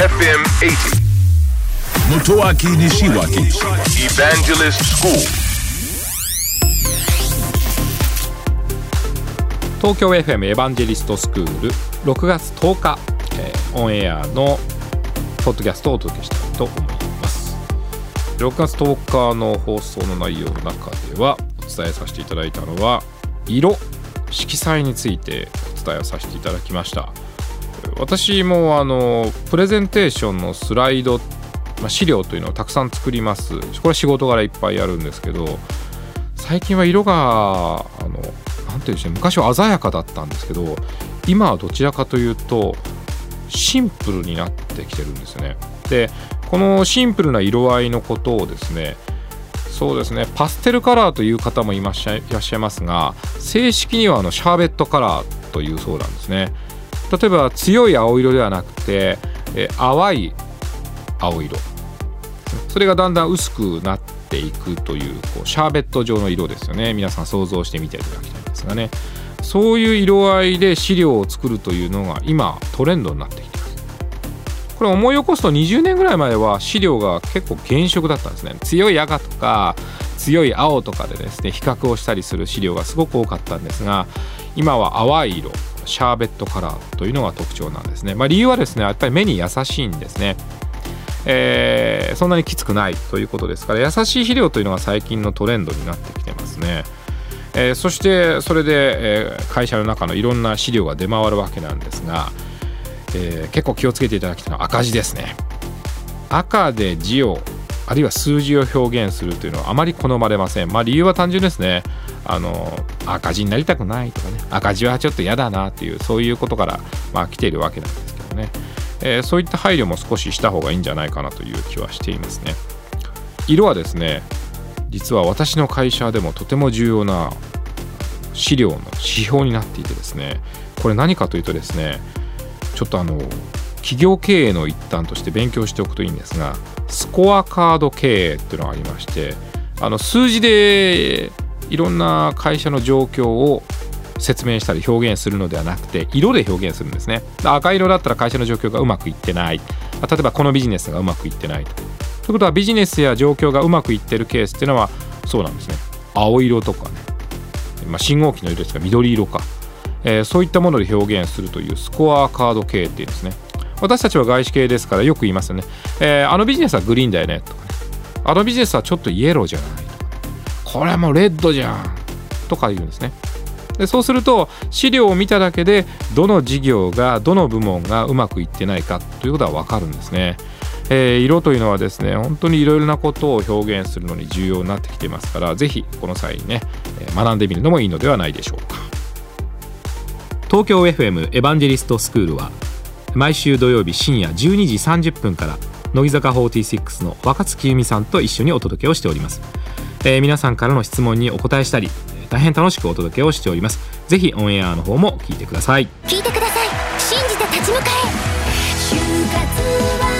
FM80 Motoaki Nishiwaki. Evangelist School. 東京 FM エヴァンジェリストスクール6月10日、えーオンエアのポッドキャストをお届けしたいと思います。6月10日の放送の内容の中ではお伝えさせていただいたのは色色彩についてお伝えをさせていただきました私もあのプレゼンテーションのスライド、まあ、資料というのをたくさん作ります。これは仕事柄いっぱいやるんですけど最近は色があのなんていうんでしょう昔は鮮やかだったんですけど今はどちらかというとシンプルになってきてるんですね。でこのシンプルな色合いのことをですねそうですねパステルカラーという方もいらっしゃいますが正式にはあのシャーベットカラーというそうなんですね。例えば強い青色ではなくて、えー淡い青色。それがだんだん薄くなっていくというこうシャーベット状の色ですよね。皆さん想像してみていただきたいんですがね。そういう色合いで資料を作るというのが今トレンドになってきてます。これ思い起こすと20年ぐらい前は資料が結構原色だったんですね。強い赤とか強い青とかでですね比較をしたりする資料がすごく多かったんですが今は淡い色。シャーベットカラーというのが特徴なんですね、まあ、理由はですねやっぱり目に優しいんですね。えーそんなにきつくないということですから優しい肥料というのが最近のトレンドになってきてますね、えーそしてそれで、え会社の中のいろんな資料が出回るわけなんですが、えー結構気をつけていただきたいのは赤字ですね。赤で字をあるいは数字を表現するというのはあまり好まれません。まあ理由は単純ですね。あの赤字になりたくないとかね。赤字はちょっと嫌だなっていうそういうことから、まあ、来ているわけなんですけどね、えーそういった配慮も少しした方がいいんじゃないかなという気はしていますね。色はですね実は私の会社でもとても重要な資料の指標になっていてですね。これ何かというとですねちょっとあの企業経営の一端として勉強しておくといいんですがスコアカード経営っていうのがありましてあの数字でいろんな会社の状況を説明したり表現するのではなくて色で表現するんですね。赤色だったら会社の状況がうまくいってない。例えばこのビジネスがうまくいってないと。いうことはビジネスや状況がうまくいってるケースっていうのはそうなんですね。青色とかね、まあ、信号機の色ですが緑色か、えーそういったもので表現するというスコアカード経営っていうんですね。私たちは外資系ですからよく言いますよね、えーあのビジネスはグリーンだよね。とかね。あのビジネスはちょっとイエローじゃない。これはもうレッドじゃんとか言うんですね。でそうすると資料を見ただけでどの事業がどの部門がうまくいってないかということは分かるんですね、えー色というのはですね本当にいろいろなことを表現するのに重要になってきてますからぜひこの際にね、え学んでみるのもいいのではないでしょうか。東京 FM エヴァンジェリストスクールは毎週土曜日深夜12時30分から乃木坂46の若月由美さんと一緒にお届けをしております、えー皆さんからの質問にお答えしたり大変楽しくお届けをしております。ぜひオンエアの方も聞いてください。聞いてください。信じて立ち向かえ。